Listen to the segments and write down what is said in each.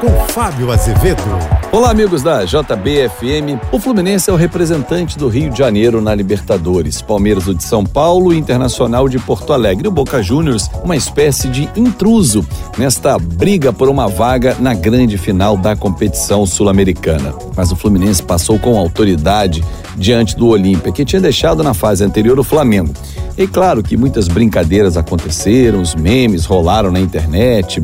com Fábio Azevedo. Olá, amigos da JBFM. O Fluminense é o representante do Rio de Janeiro na Libertadores. Palmeiras de São Paulo e Internacional de Porto Alegre. O Boca Juniors, uma espécie de intruso nesta briga por uma vaga na grande final da competição sul-americana. Mas o Fluminense passou com autoridade diante do Olímpia, que tinha deixado na fase anterior o Flamengo. E claro que muitas brincadeiras aconteceram, os memes rolaram na internet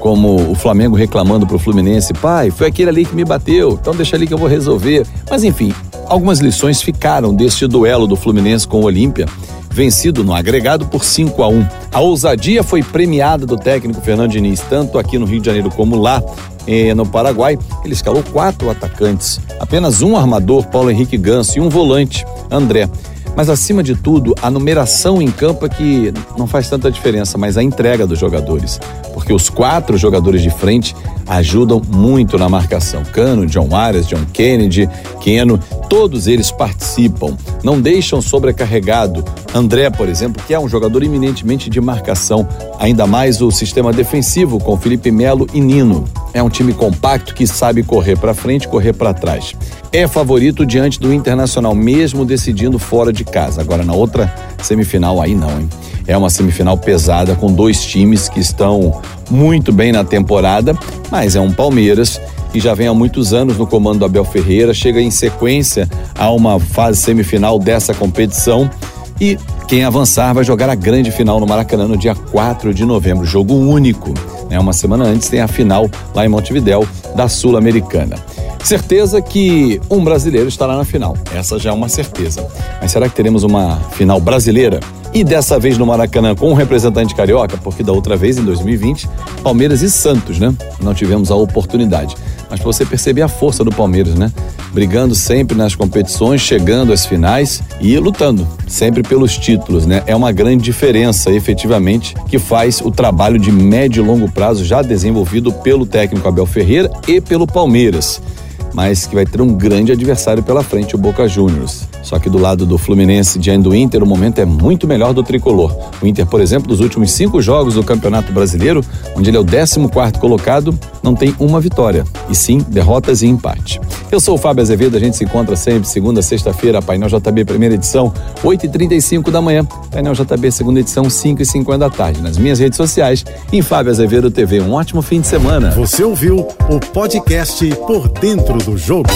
como o Flamengo reclamando pro Fluminense, pai, foi aquele ali que me bateu, então deixa ali que eu vou resolver. Mas enfim, algumas lições ficaram deste duelo do Fluminense com o Olímpia, vencido no agregado por 5 a 1. A ousadia foi premiada do técnico Fernando Diniz, tanto aqui no Rio de Janeiro como lá eh, no Paraguai. Ele escalou quatro atacantes, apenas um armador, Paulo Henrique Ganso, e um volante, André. Mas acima de tudo, a numeração em campo é que não faz tanta diferença, mas a entrega dos jogadores. Porque os quatro jogadores de frente ajudam muito na marcação. Cano, John Arias, John Kennedy, Keno, todos eles participam, não deixam sobrecarregado. André, por exemplo, que é um jogador eminentemente de marcação, ainda mais o sistema defensivo com Felipe Melo e Nino. É um time compacto que sabe correr para frente, correr para trás. É favorito diante do Internacional, mesmo decidindo fora de casa. Agora, na outra semifinal, aí não, hein? É uma semifinal pesada com dois times que estão muito bem na temporada, mas é um Palmeiras que já vem há muitos anos no comando do Abel Ferreira, chega em sequência a uma fase semifinal dessa competição e quem avançar vai jogar a grande final no Maracanã no dia 4 de novembro, jogo único. Né? Uma semana antes tem a final lá em Montevidéu da Sul-Americana. Certeza que um brasileiro estará na final. Essa já é uma certeza. Mas será que teremos uma final brasileira? E dessa vez no Maracanã com um representante carioca, porque da outra vez, em 2020, Palmeiras e Santos, né? Não tivemos a oportunidade. Mas você perceber a força do Palmeiras, né? Brigando sempre nas competições, chegando às finais e lutando sempre pelos títulos, né? É uma grande diferença, efetivamente, que faz o trabalho de médio e longo prazo já desenvolvido pelo técnico Abel Ferreira e pelo Palmeiras mas que vai ter um grande adversário pela frente, o Boca Juniors. Só que do lado do Fluminense diante do Inter, o momento é muito melhor do tricolor. O Inter, por exemplo, dos últimos cinco jogos do Campeonato Brasileiro, onde ele é o 14 colocado, não tem uma vitória, e sim derrotas e empate. Eu sou o Fábio Azevedo, a gente se encontra sempre segunda, sexta-feira, Painel JB, primeira edição, 8h35 da manhã, Painel JB, segunda edição, 5h50 da tarde, nas minhas redes sociais, em Fábio Azevedo TV. Um ótimo fim de semana. Você ouviu o podcast Por Dentro do Jogo.